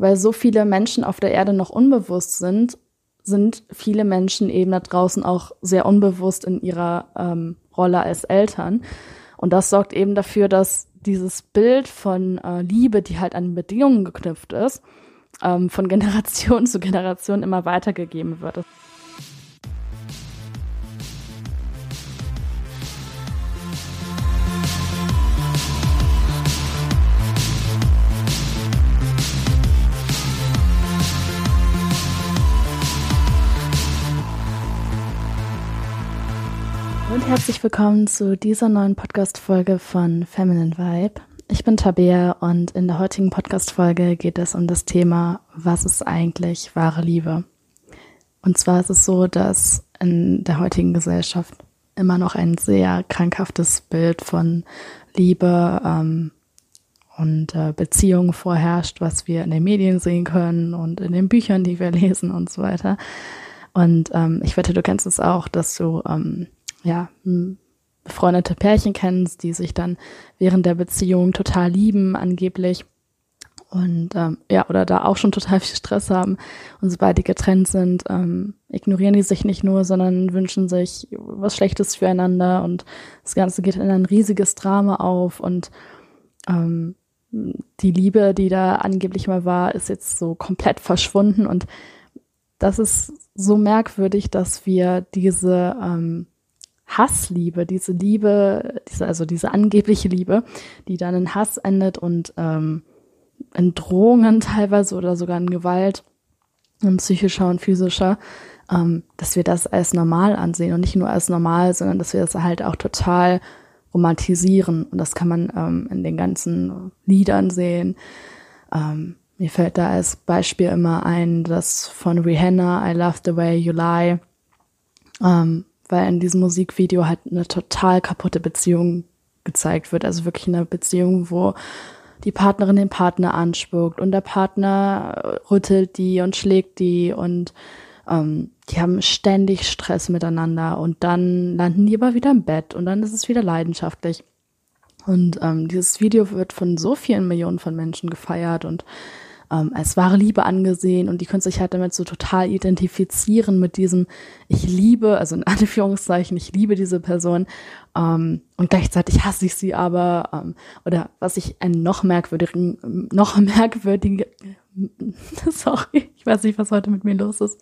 weil so viele Menschen auf der Erde noch unbewusst sind, sind viele Menschen eben da draußen auch sehr unbewusst in ihrer ähm, Rolle als Eltern. Und das sorgt eben dafür, dass dieses Bild von äh, Liebe, die halt an Bedingungen geknüpft ist, ähm, von Generation zu Generation immer weitergegeben wird. Herzlich willkommen zu dieser neuen Podcast-Folge von Feminine Vibe. Ich bin Tabea und in der heutigen Podcast-Folge geht es um das Thema, was ist eigentlich wahre Liebe? Und zwar ist es so, dass in der heutigen Gesellschaft immer noch ein sehr krankhaftes Bild von Liebe ähm, und äh, Beziehungen vorherrscht, was wir in den Medien sehen können und in den Büchern, die wir lesen und so weiter. Und ähm, ich wette, du kennst es auch, dass du ähm, ja, befreundete Pärchen kennst, die sich dann während der Beziehung total lieben, angeblich. Und ähm, ja, oder da auch schon total viel Stress haben. Und sobald die getrennt sind, ähm, ignorieren die sich nicht nur, sondern wünschen sich was Schlechtes füreinander. Und das Ganze geht in ein riesiges Drama auf. Und ähm, die Liebe, die da angeblich mal war, ist jetzt so komplett verschwunden. Und das ist so merkwürdig, dass wir diese ähm, Hassliebe, diese Liebe, diese, also diese angebliche Liebe, die dann in Hass endet und ähm, in Drohungen teilweise oder sogar in Gewalt, in psychischer und physischer, ähm, dass wir das als normal ansehen und nicht nur als normal, sondern dass wir das halt auch total romantisieren. Und das kann man ähm, in den ganzen Liedern sehen. Ähm, mir fällt da als Beispiel immer ein, das von Rihanna, I Love the Way You Lie. Ähm, weil in diesem Musikvideo halt eine total kaputte Beziehung gezeigt wird. Also wirklich eine Beziehung, wo die Partnerin den Partner anspuckt und der Partner rüttelt die und schlägt die und ähm, die haben ständig Stress miteinander und dann landen die aber wieder im Bett und dann ist es wieder leidenschaftlich. Und ähm, dieses Video wird von so vielen Millionen von Menschen gefeiert und ähm, als wahre Liebe angesehen und die können sich halt damit so total identifizieren mit diesem, ich liebe, also in Anführungszeichen, ich liebe diese Person ähm, und gleichzeitig hasse ich sie aber ähm, oder was ich einen noch merkwürdigen, noch merkwürdigen, sorry, ich weiß nicht, was heute mit mir los ist,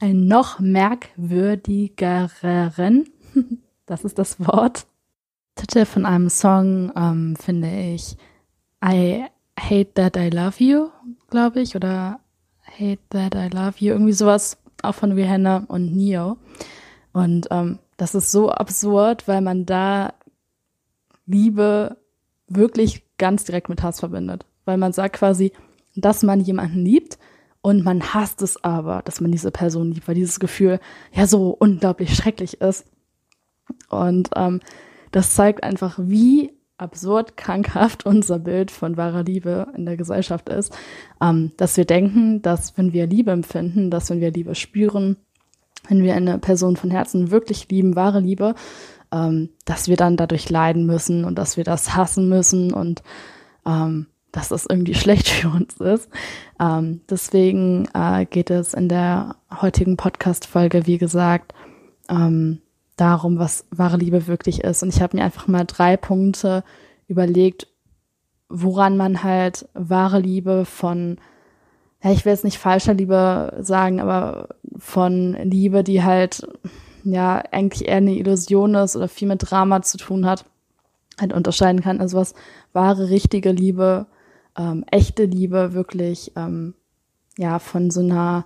einen noch merkwürdigeren, das ist das Wort, Titel von einem Song ähm, finde ich I Hate That I Love You, glaube ich, oder Hate That I Love You, irgendwie sowas, auch von Rihanna und Neo. Und ähm, das ist so absurd, weil man da Liebe wirklich ganz direkt mit Hass verbindet. Weil man sagt quasi, dass man jemanden liebt und man hasst es aber, dass man diese Person liebt, weil dieses Gefühl ja so unglaublich schrecklich ist. Und ähm, das zeigt einfach, wie absurd krankhaft unser Bild von wahrer Liebe in der Gesellschaft ist, ähm, dass wir denken, dass wenn wir Liebe empfinden, dass wenn wir Liebe spüren, wenn wir eine Person von Herzen wirklich lieben, wahre Liebe, ähm, dass wir dann dadurch leiden müssen und dass wir das hassen müssen und ähm, dass das irgendwie schlecht für uns ist. Ähm, deswegen äh, geht es in der heutigen Podcast-Folge, wie gesagt, ähm, darum, was wahre Liebe wirklich ist. Und ich habe mir einfach mal drei Punkte überlegt, woran man halt wahre Liebe von, ja, ich will jetzt nicht falscher Liebe sagen, aber von Liebe, die halt, ja, eigentlich eher eine Illusion ist oder viel mit Drama zu tun hat, halt unterscheiden kann. Also was wahre, richtige Liebe, ähm, echte Liebe wirklich, ähm, ja, von so einer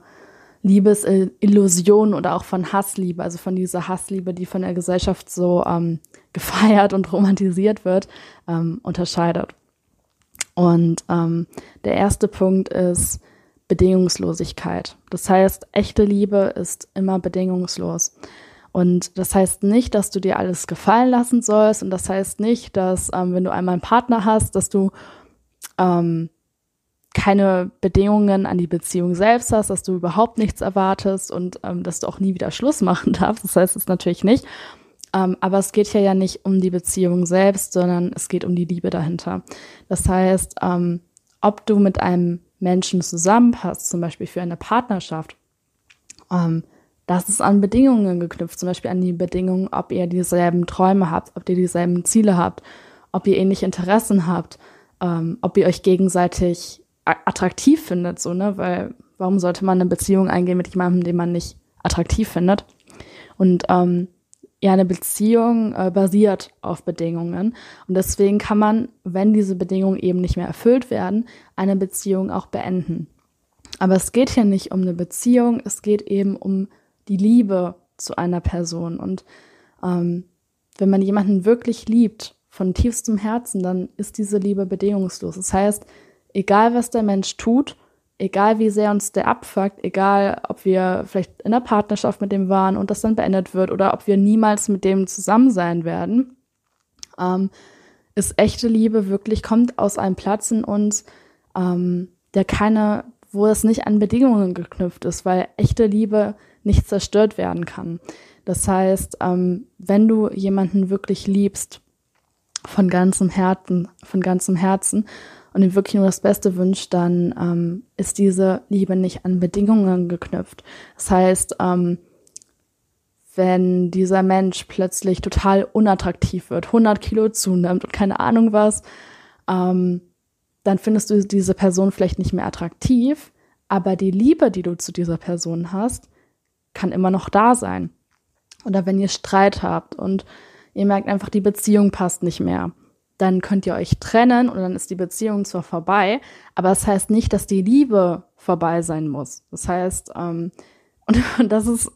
Liebesillusion oder auch von Hassliebe, also von dieser Hassliebe, die von der Gesellschaft so ähm, gefeiert und romantisiert wird, ähm, unterscheidet. Und ähm, der erste Punkt ist Bedingungslosigkeit. Das heißt, echte Liebe ist immer bedingungslos. Und das heißt nicht, dass du dir alles gefallen lassen sollst. Und das heißt nicht, dass ähm, wenn du einmal einen Partner hast, dass du ähm, keine Bedingungen an die Beziehung selbst hast, dass du überhaupt nichts erwartest und ähm, dass du auch nie wieder Schluss machen darfst. Das heißt es natürlich nicht. Ähm, aber es geht hier ja nicht um die Beziehung selbst, sondern es geht um die Liebe dahinter. Das heißt, ähm, ob du mit einem Menschen zusammenpasst, zum Beispiel für eine Partnerschaft, ähm, das ist an Bedingungen geknüpft, zum Beispiel an die Bedingungen, ob ihr dieselben Träume habt, ob ihr dieselben Ziele habt, ob ihr ähnliche Interessen habt, ähm, ob ihr euch gegenseitig attraktiv findet, so, ne? Weil warum sollte man eine Beziehung eingehen mit jemandem, den man nicht attraktiv findet? Und ähm, ja, eine Beziehung äh, basiert auf Bedingungen. Und deswegen kann man, wenn diese Bedingungen eben nicht mehr erfüllt werden, eine Beziehung auch beenden. Aber es geht hier nicht um eine Beziehung, es geht eben um die Liebe zu einer Person. Und ähm, wenn man jemanden wirklich liebt, von tiefstem Herzen, dann ist diese Liebe bedingungslos. Das heißt, egal was der Mensch tut, egal wie sehr uns der abfuckt, egal ob wir vielleicht in einer Partnerschaft mit dem waren und das dann beendet wird oder ob wir niemals mit dem zusammen sein werden, ähm, ist echte Liebe wirklich, kommt aus einem Platz in uns, ähm, der keine, wo es nicht an Bedingungen geknüpft ist, weil echte Liebe nicht zerstört werden kann. Das heißt, ähm, wenn du jemanden wirklich liebst, von ganzem Herzen, von ganzem Herzen und ihm wirklich nur das Beste wünscht, dann ähm, ist diese Liebe nicht an Bedingungen geknüpft. Das heißt, ähm, wenn dieser Mensch plötzlich total unattraktiv wird, 100 Kilo zunimmt und keine Ahnung was, ähm, dann findest du diese Person vielleicht nicht mehr attraktiv, aber die Liebe, die du zu dieser Person hast, kann immer noch da sein. Oder wenn ihr Streit habt und ihr merkt einfach, die Beziehung passt nicht mehr, dann könnt ihr euch trennen und dann ist die Beziehung zwar vorbei, aber das heißt nicht, dass die Liebe vorbei sein muss. Das heißt, ähm, und, und das ist,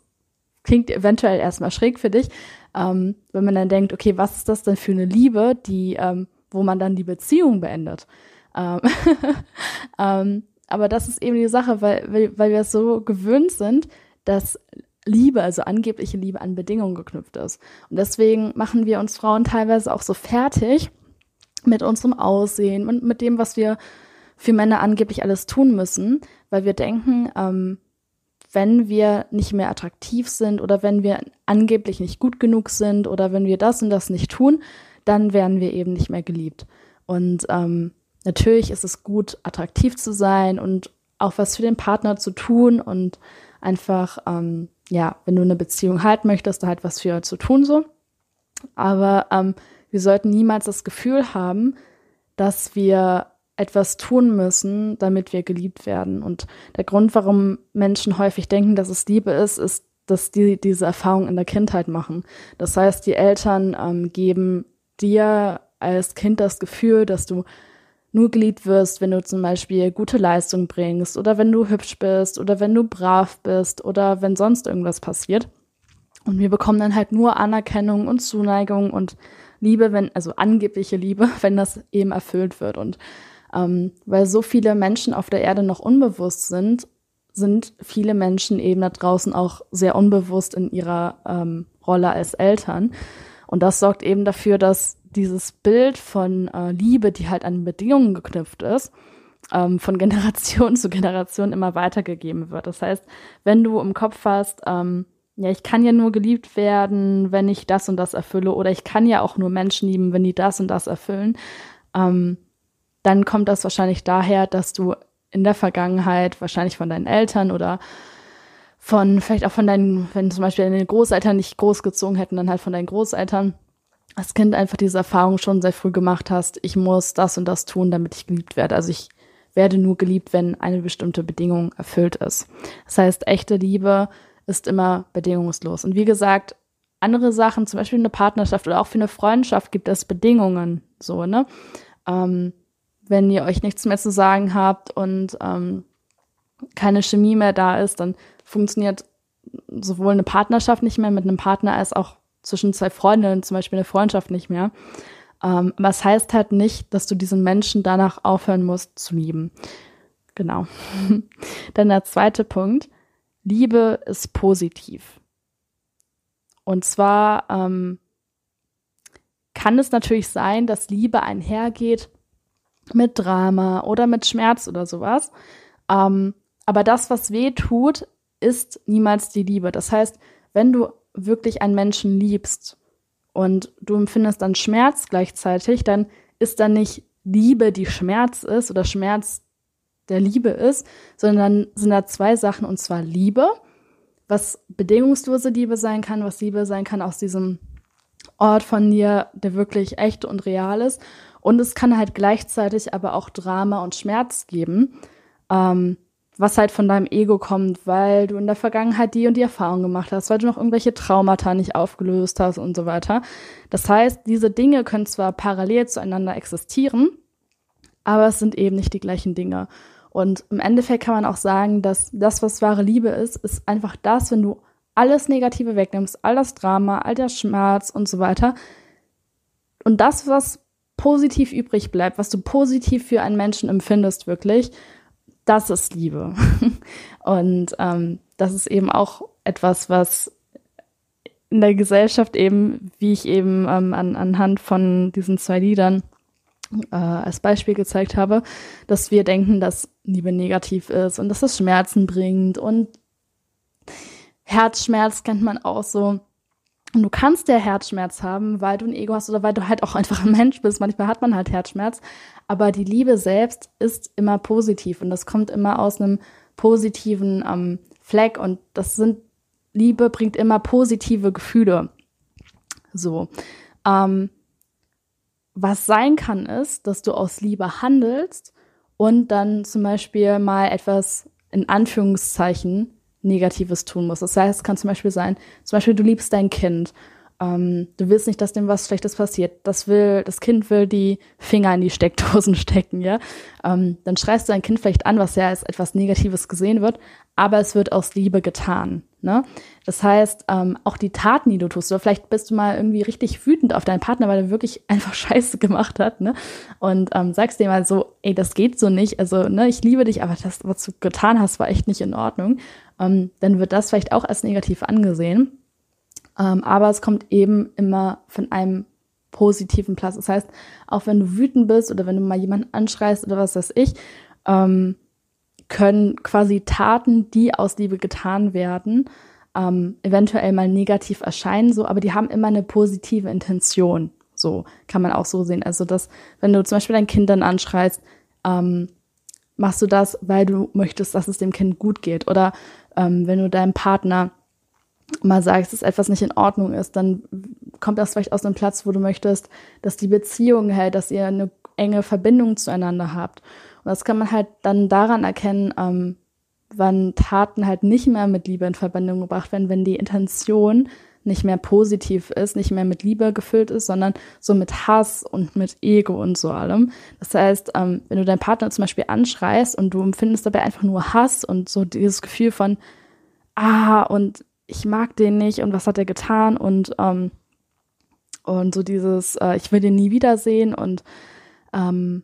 klingt eventuell erstmal schräg für dich, ähm, wenn man dann denkt, okay, was ist das denn für eine Liebe, die, ähm, wo man dann die Beziehung beendet? Ähm, ähm, aber das ist eben die Sache, weil, weil, weil wir so gewöhnt sind, dass Liebe, also angebliche Liebe an Bedingungen geknüpft ist. Und deswegen machen wir uns Frauen teilweise auch so fertig mit unserem Aussehen und mit dem, was wir für Männer angeblich alles tun müssen, weil wir denken, ähm, wenn wir nicht mehr attraktiv sind oder wenn wir angeblich nicht gut genug sind oder wenn wir das und das nicht tun, dann werden wir eben nicht mehr geliebt. Und ähm, natürlich ist es gut, attraktiv zu sein und auch was für den Partner zu tun und einfach, ähm, ja, wenn du eine Beziehung halten möchtest, da halt was für zu tun so. Aber ähm, wir sollten niemals das Gefühl haben, dass wir etwas tun müssen, damit wir geliebt werden. Und der Grund, warum Menschen häufig denken, dass es Liebe ist, ist, dass die diese Erfahrung in der Kindheit machen. Das heißt, die Eltern ähm, geben dir als Kind das Gefühl, dass du nur geliebt wirst, wenn du zum Beispiel gute Leistung bringst oder wenn du hübsch bist oder wenn du brav bist oder wenn sonst irgendwas passiert. Und wir bekommen dann halt nur Anerkennung und Zuneigung und Liebe, wenn, also angebliche Liebe, wenn das eben erfüllt wird. Und ähm, weil so viele Menschen auf der Erde noch unbewusst sind, sind viele Menschen eben da draußen auch sehr unbewusst in ihrer ähm, Rolle als Eltern. Und das sorgt eben dafür, dass dieses Bild von äh, Liebe, die halt an Bedingungen geknüpft ist, ähm, von Generation zu Generation immer weitergegeben wird. Das heißt, wenn du im Kopf hast, ähm, ja, ich kann ja nur geliebt werden, wenn ich das und das erfülle, oder ich kann ja auch nur Menschen lieben, wenn die das und das erfüllen, ähm, dann kommt das wahrscheinlich daher, dass du in der Vergangenheit wahrscheinlich von deinen Eltern oder von, vielleicht auch von deinen, wenn zum Beispiel deine Großeltern nicht großgezogen hätten, dann halt von deinen Großeltern, als Kind einfach diese Erfahrung schon sehr früh gemacht hast, ich muss das und das tun, damit ich geliebt werde. Also ich werde nur geliebt, wenn eine bestimmte Bedingung erfüllt ist. Das heißt, echte Liebe ist immer bedingungslos. Und wie gesagt, andere Sachen, zum Beispiel eine Partnerschaft oder auch für eine Freundschaft gibt es Bedingungen, so, ne? Ähm, wenn ihr euch nichts mehr zu sagen habt und ähm, keine Chemie mehr da ist, dann funktioniert sowohl eine Partnerschaft nicht mehr mit einem Partner als auch zwischen zwei Freundinnen, zum Beispiel eine Freundschaft nicht mehr. Ähm, aber heißt halt nicht, dass du diesen Menschen danach aufhören musst zu lieben. Genau. Dann der zweite Punkt. Liebe ist positiv. Und zwar ähm, kann es natürlich sein, dass Liebe einhergeht mit Drama oder mit Schmerz oder sowas. Ähm, aber das, was weh tut, ist niemals die Liebe. Das heißt, wenn du wirklich einen Menschen liebst und du empfindest dann Schmerz gleichzeitig, dann ist dann nicht Liebe, die Schmerz ist oder Schmerz, der Liebe ist, sondern sind da zwei Sachen und zwar Liebe, was bedingungslose Liebe sein kann, was Liebe sein kann aus diesem Ort von dir, der wirklich echt und real ist. Und es kann halt gleichzeitig aber auch Drama und Schmerz geben, ähm, was halt von deinem Ego kommt, weil du in der Vergangenheit die und die Erfahrung gemacht hast, weil du noch irgendwelche Traumata nicht aufgelöst hast und so weiter. Das heißt, diese Dinge können zwar parallel zueinander existieren, aber es sind eben nicht die gleichen Dinge. Und im Endeffekt kann man auch sagen, dass das, was wahre Liebe ist, ist einfach das, wenn du alles Negative wegnimmst, all das Drama, all der Schmerz und so weiter. Und das, was positiv übrig bleibt, was du positiv für einen Menschen empfindest, wirklich, das ist Liebe. und ähm, das ist eben auch etwas, was in der Gesellschaft eben, wie ich eben ähm, an, anhand von diesen zwei Liedern äh, als Beispiel gezeigt habe, dass wir denken, dass Liebe negativ ist und dass es Schmerzen bringt und Herzschmerz kennt man auch so. Und du kannst ja Herzschmerz haben, weil du ein Ego hast oder weil du halt auch einfach ein Mensch bist. Manchmal hat man halt Herzschmerz. Aber die Liebe selbst ist immer positiv und das kommt immer aus einem positiven ähm, Fleck und das sind, Liebe bringt immer positive Gefühle. So. Ähm, was sein kann, ist, dass du aus Liebe handelst und dann zum Beispiel mal etwas in Anführungszeichen Negatives tun muss. Das heißt, es kann zum Beispiel sein, zum Beispiel du liebst dein Kind. Ähm, du willst nicht, dass dem was Schlechtes passiert. Das will, das Kind will die Finger in die Steckdosen stecken, ja. Ähm, dann schreist du dein Kind vielleicht an, was ja als etwas Negatives gesehen wird, aber es wird aus Liebe getan. Ne? Das heißt, ähm, auch die Taten, die du tust, oder vielleicht bist du mal irgendwie richtig wütend auf deinen Partner, weil er wirklich einfach Scheiße gemacht hat, ne? Und ähm, sagst dir mal so, ey, das geht so nicht. Also, ne, ich liebe dich, aber das, was du getan hast, war echt nicht in Ordnung ähm, dann wird das vielleicht auch als negativ angesehen. Ähm, aber es kommt eben immer von einem positiven Platz. Das heißt, auch wenn du wütend bist oder wenn du mal jemanden anschreist oder was weiß ich, ähm, können quasi Taten, die aus Liebe getan werden, ähm, eventuell mal negativ erscheinen, so, aber die haben immer eine positive Intention. So kann man auch so sehen. Also, dass, wenn du zum Beispiel dein Kind dann anschreist, ähm, machst du das, weil du möchtest, dass es dem Kind gut geht. Oder ähm, wenn du deinem Partner mal sagst, dass etwas nicht in Ordnung ist, dann kommt das vielleicht aus einem Platz, wo du möchtest, dass die Beziehung hält, dass ihr eine enge Verbindung zueinander habt. Und das kann man halt dann daran erkennen, ähm, wann Taten halt nicht mehr mit Liebe in Verbindung gebracht werden, wenn die Intention nicht mehr positiv ist, nicht mehr mit Liebe gefüllt ist, sondern so mit Hass und mit Ego und so allem. Das heißt, ähm, wenn du deinen Partner zum Beispiel anschreist und du empfindest dabei einfach nur Hass und so dieses Gefühl von, ah, und ich mag den nicht und was hat er getan und, ähm, und so dieses, äh, ich will den nie wiedersehen und, ähm,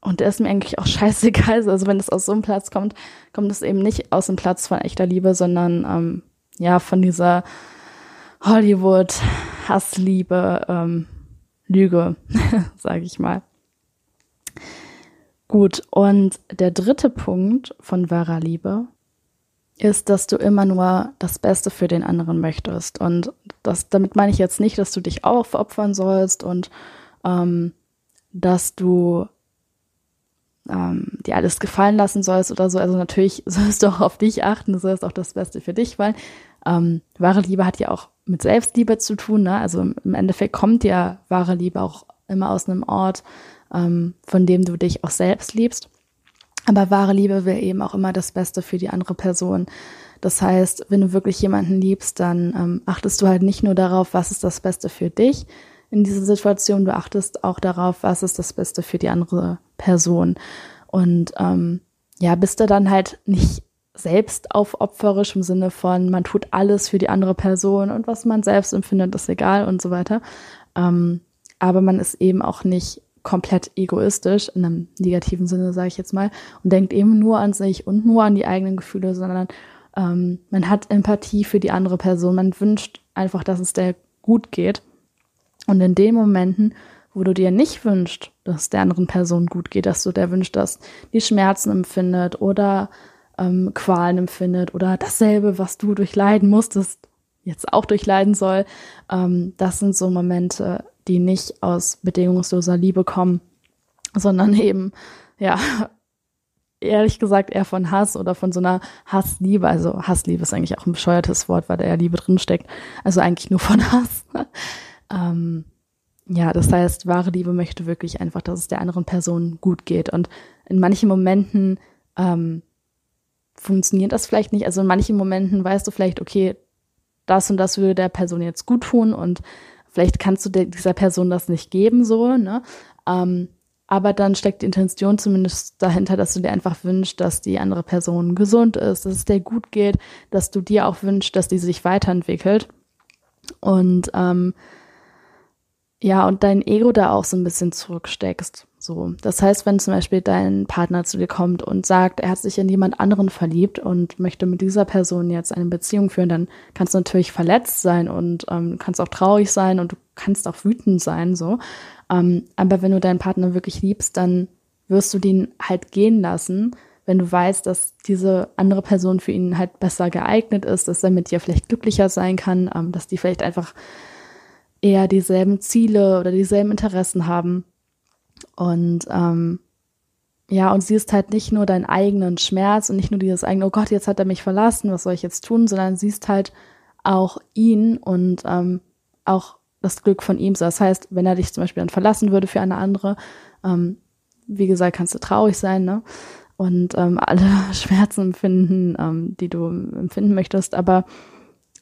und der ist mir eigentlich auch scheißegal. Also wenn es aus so einem Platz kommt, kommt es eben nicht aus dem Platz von echter Liebe, sondern ähm, ja, von dieser Hollywood, Hassliebe, ähm, Lüge, sage ich mal. Gut, und der dritte Punkt von wahrer Liebe ist, dass du immer nur das Beste für den anderen möchtest. Und das, damit meine ich jetzt nicht, dass du dich aufopfern sollst und ähm, dass du ähm, dir alles gefallen lassen sollst oder so. Also natürlich sollst du auch auf dich achten, du sollst auch das Beste für dich wollen. Ähm, wahre Liebe hat ja auch mit Selbstliebe zu tun. Ne? Also im Endeffekt kommt ja wahre Liebe auch immer aus einem Ort, ähm, von dem du dich auch selbst liebst. Aber wahre Liebe will eben auch immer das Beste für die andere Person. Das heißt, wenn du wirklich jemanden liebst, dann ähm, achtest du halt nicht nur darauf, was ist das Beste für dich in dieser Situation, du achtest auch darauf, was ist das Beste für die andere Person. Und ähm, ja, bist du dann halt nicht selbst aufopferisch im Sinne von, man tut alles für die andere Person und was man selbst empfindet, ist egal und so weiter. Ähm, aber man ist eben auch nicht komplett egoistisch, in einem negativen Sinne, sage ich jetzt mal, und denkt eben nur an sich und nur an die eigenen Gefühle, sondern ähm, man hat Empathie für die andere Person. Man wünscht einfach, dass es der gut geht. Und in den Momenten, wo du dir nicht wünschst, dass es der anderen Person gut geht, dass du der wünschst, dass die Schmerzen empfindet oder ähm, Qualen empfindet oder dasselbe, was du durchleiden musstest, jetzt auch durchleiden soll. Ähm, das sind so Momente, die nicht aus bedingungsloser Liebe kommen, sondern eben, ja, ehrlich gesagt eher von Hass oder von so einer Hassliebe. Also Hassliebe ist eigentlich auch ein bescheuertes Wort, weil da ja Liebe drinsteckt. Also eigentlich nur von Hass. ähm, ja, das heißt, wahre Liebe möchte wirklich einfach, dass es der anderen Person gut geht. Und in manchen Momenten ähm, funktioniert das vielleicht nicht. Also in manchen Momenten weißt du vielleicht, okay, das und das würde der Person jetzt gut tun und vielleicht kannst du dieser Person das nicht geben, so, ne? Ähm, aber dann steckt die Intention zumindest dahinter, dass du dir einfach wünschst, dass die andere Person gesund ist, dass es dir gut geht, dass du dir auch wünschst, dass die sich weiterentwickelt. Und ähm, ja, und dein Ego da auch so ein bisschen zurücksteckst. So. Das heißt, wenn zum Beispiel dein Partner zu dir kommt und sagt, er hat sich in jemand anderen verliebt und möchte mit dieser Person jetzt eine Beziehung führen, dann kannst du natürlich verletzt sein und ähm, kannst auch traurig sein und du kannst auch wütend sein, so. Ähm, aber wenn du deinen Partner wirklich liebst, dann wirst du den halt gehen lassen, wenn du weißt, dass diese andere Person für ihn halt besser geeignet ist, dass er mit dir vielleicht glücklicher sein kann, ähm, dass die vielleicht einfach eher dieselben Ziele oder dieselben Interessen haben. Und ähm, ja, und siehst halt nicht nur deinen eigenen Schmerz und nicht nur dieses eigene, oh Gott, jetzt hat er mich verlassen, was soll ich jetzt tun, sondern siehst halt auch ihn und ähm, auch das Glück von ihm. Das heißt, wenn er dich zum Beispiel dann verlassen würde für eine andere, ähm, wie gesagt, kannst du traurig sein, ne? Und ähm, alle Schmerzen empfinden, ähm, die du empfinden möchtest, aber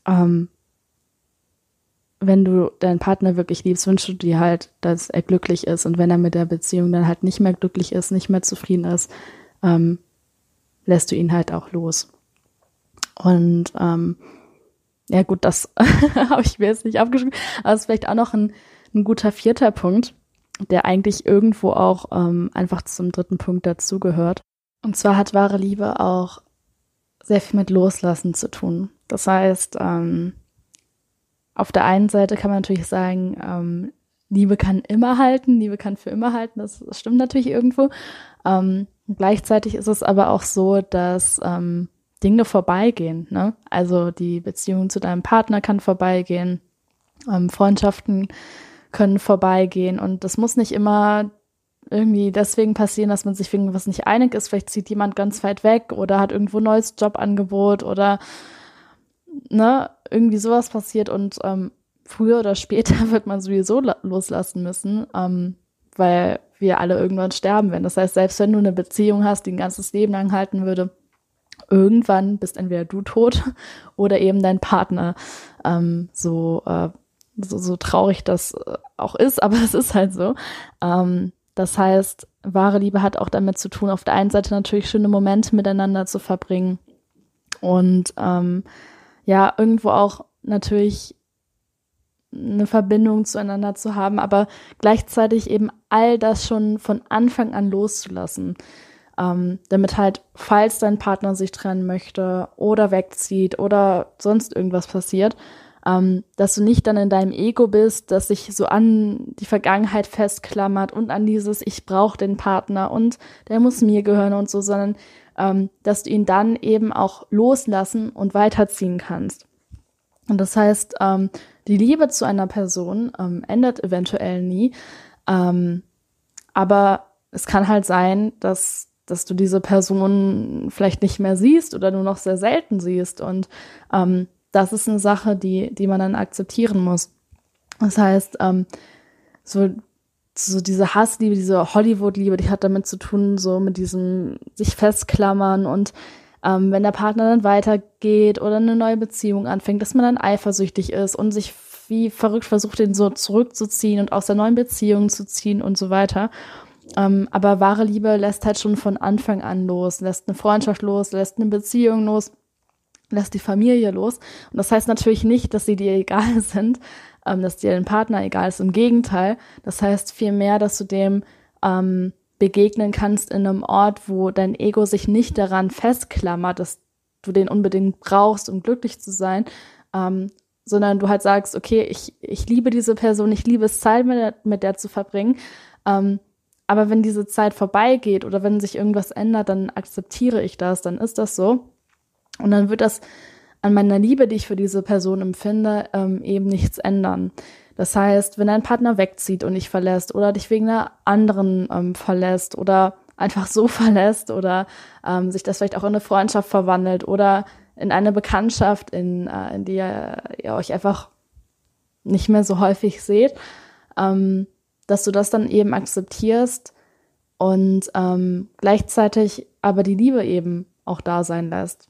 ähm, wenn du deinen Partner wirklich liebst, wünschst du dir halt, dass er glücklich ist. Und wenn er mit der Beziehung dann halt nicht mehr glücklich ist, nicht mehr zufrieden ist, ähm, lässt du ihn halt auch los. Und ähm, ja gut, das habe ich mir jetzt nicht aufgeschrieben, aber es ist vielleicht auch noch ein, ein guter vierter Punkt, der eigentlich irgendwo auch ähm, einfach zum dritten Punkt dazugehört. Und zwar hat wahre Liebe auch sehr viel mit Loslassen zu tun. Das heißt, ähm, auf der einen Seite kann man natürlich sagen, ähm, Liebe kann immer halten, Liebe kann für immer halten, das, das stimmt natürlich irgendwo. Ähm, gleichzeitig ist es aber auch so, dass ähm, Dinge vorbeigehen. Ne? Also die Beziehung zu deinem Partner kann vorbeigehen, ähm, Freundschaften können vorbeigehen und das muss nicht immer irgendwie deswegen passieren, dass man sich wegen was nicht einig ist. Vielleicht zieht jemand ganz weit weg oder hat irgendwo ein neues Jobangebot oder ne, irgendwie sowas passiert und ähm, früher oder später wird man sowieso loslassen müssen, ähm, weil wir alle irgendwann sterben werden. Das heißt, selbst wenn du eine Beziehung hast, die ein ganzes Leben lang halten würde, irgendwann bist entweder du tot oder eben dein Partner. Ähm, so, äh, so, so traurig das äh, auch ist, aber es ist halt so. Ähm, das heißt, wahre Liebe hat auch damit zu tun, auf der einen Seite natürlich schöne Momente miteinander zu verbringen und ähm, ja, irgendwo auch natürlich eine Verbindung zueinander zu haben, aber gleichzeitig eben all das schon von Anfang an loszulassen. Ähm, damit halt, falls dein Partner sich trennen möchte oder wegzieht oder sonst irgendwas passiert, ähm, dass du nicht dann in deinem Ego bist, dass sich so an die Vergangenheit festklammert und an dieses Ich brauche den Partner und der muss mir gehören und so, sondern ähm, dass du ihn dann eben auch loslassen und weiterziehen kannst. Und das heißt, ähm, die Liebe zu einer Person ähm, ändert eventuell nie, ähm, aber es kann halt sein, dass dass du diese Person vielleicht nicht mehr siehst oder nur noch sehr selten siehst. Und ähm, das ist eine Sache, die, die man dann akzeptieren muss. Das heißt, ähm, so so diese Hassliebe, diese Hollywood-Liebe, die hat damit zu tun, so mit diesem sich festklammern und ähm, wenn der Partner dann weitergeht oder eine neue Beziehung anfängt, dass man dann eifersüchtig ist und sich wie verrückt versucht, den so zurückzuziehen und aus der neuen Beziehung zu ziehen und so weiter. Ähm, aber wahre Liebe lässt halt schon von Anfang an los, lässt eine Freundschaft los, lässt eine Beziehung los, lässt die Familie los. Und das heißt natürlich nicht, dass sie dir egal sind, ähm, dass dir dein Partner egal ist. Im Gegenteil, das heißt vielmehr, dass du dem ähm, begegnen kannst in einem Ort, wo dein Ego sich nicht daran festklammert, dass du den unbedingt brauchst, um glücklich zu sein, ähm, sondern du halt sagst, okay, ich, ich liebe diese Person, ich liebe es, Zeit mit der, mit der zu verbringen. Ähm, aber wenn diese Zeit vorbeigeht oder wenn sich irgendwas ändert, dann akzeptiere ich das, dann ist das so. Und dann wird das an meiner Liebe, die ich für diese Person empfinde, ähm, eben nichts ändern. Das heißt, wenn dein Partner wegzieht und dich verlässt oder dich wegen einer anderen ähm, verlässt oder einfach so verlässt oder ähm, sich das vielleicht auch in eine Freundschaft verwandelt oder in eine Bekanntschaft, in, äh, in die ihr, ihr euch einfach nicht mehr so häufig seht, ähm, dass du das dann eben akzeptierst und ähm, gleichzeitig aber die Liebe eben auch da sein lässt.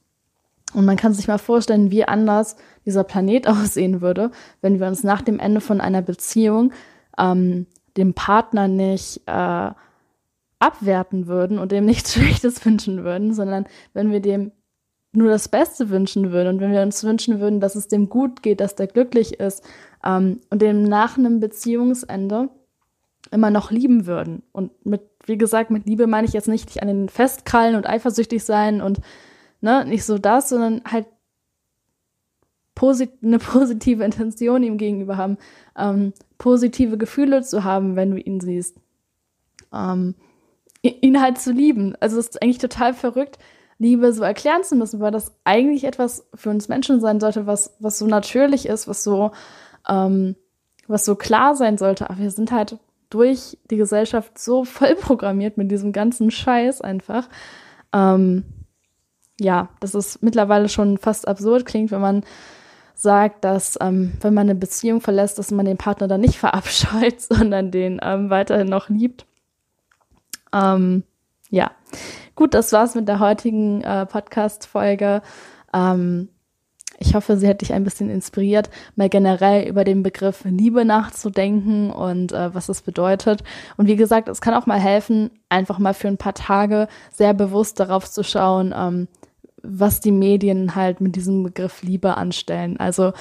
Und man kann sich mal vorstellen, wie anders dieser Planet aussehen würde, wenn wir uns nach dem Ende von einer Beziehung ähm, dem Partner nicht äh, abwerten würden und dem nichts Schlechtes wünschen würden, sondern wenn wir dem nur das Beste wünschen würden und wenn wir uns wünschen würden, dass es dem gut geht, dass der glücklich ist ähm, und dem nach einem Beziehungsende immer noch lieben würden. Und mit, wie gesagt, mit Liebe meine ich jetzt nicht, an den festkrallen und eifersüchtig sein und ne, nicht so das, sondern halt posit eine positive Intention ihm gegenüber haben, ähm, positive Gefühle zu haben, wenn du ihn siehst. Ähm, ihn halt zu lieben. Also es ist eigentlich total verrückt, Liebe so erklären zu müssen, weil das eigentlich etwas für uns Menschen sein sollte, was, was so natürlich ist, was so, ähm, was so klar sein sollte. Aber wir sind halt durch die Gesellschaft so voll programmiert mit diesem ganzen Scheiß einfach. Ähm, ja, das ist mittlerweile schon fast absurd klingt, wenn man sagt, dass ähm, wenn man eine Beziehung verlässt, dass man den Partner dann nicht verabscheut, sondern den ähm, weiterhin noch liebt. Ähm, ja, gut, das war's mit der heutigen äh, Podcast-Folge. Ähm, ich hoffe, sie hat dich ein bisschen inspiriert, mal generell über den Begriff Liebe nachzudenken und äh, was es bedeutet. Und wie gesagt, es kann auch mal helfen, einfach mal für ein paar Tage sehr bewusst darauf zu schauen, ähm, was die Medien halt mit diesem Begriff Liebe anstellen. Also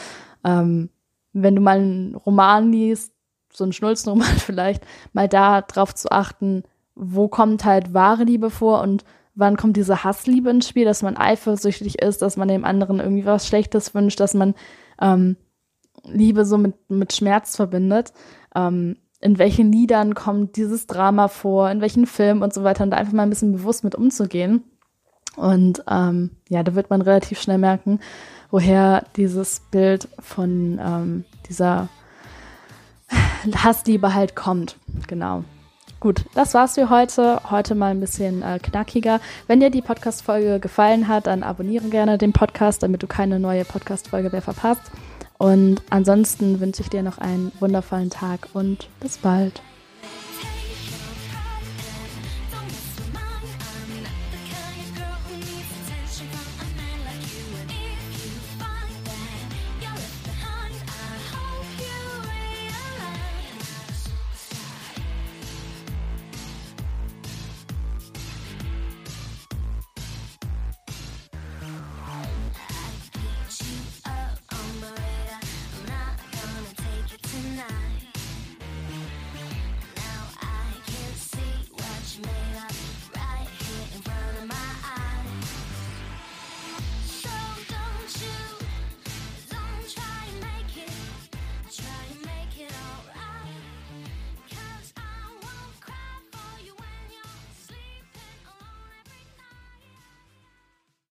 ähm, wenn du mal einen Roman liest, so einen Schnulzenroman vielleicht, mal da drauf zu achten, wo kommt halt wahre Liebe vor und wann kommt diese Hassliebe ins Spiel, dass man eifersüchtig ist, dass man dem anderen irgendwie was Schlechtes wünscht, dass man ähm, Liebe so mit, mit Schmerz verbindet. Ähm, in welchen Liedern kommt dieses Drama vor, in welchen Filmen und so weiter und da einfach mal ein bisschen bewusst mit umzugehen. Und ähm, ja, da wird man relativ schnell merken, woher dieses Bild von ähm, dieser Hassliebe halt kommt. Genau. Gut, das war's für heute. Heute mal ein bisschen äh, knackiger. Wenn dir die Podcast-Folge gefallen hat, dann abonniere gerne den Podcast, damit du keine neue Podcast-Folge mehr verpasst. Und ansonsten wünsche ich dir noch einen wundervollen Tag und bis bald.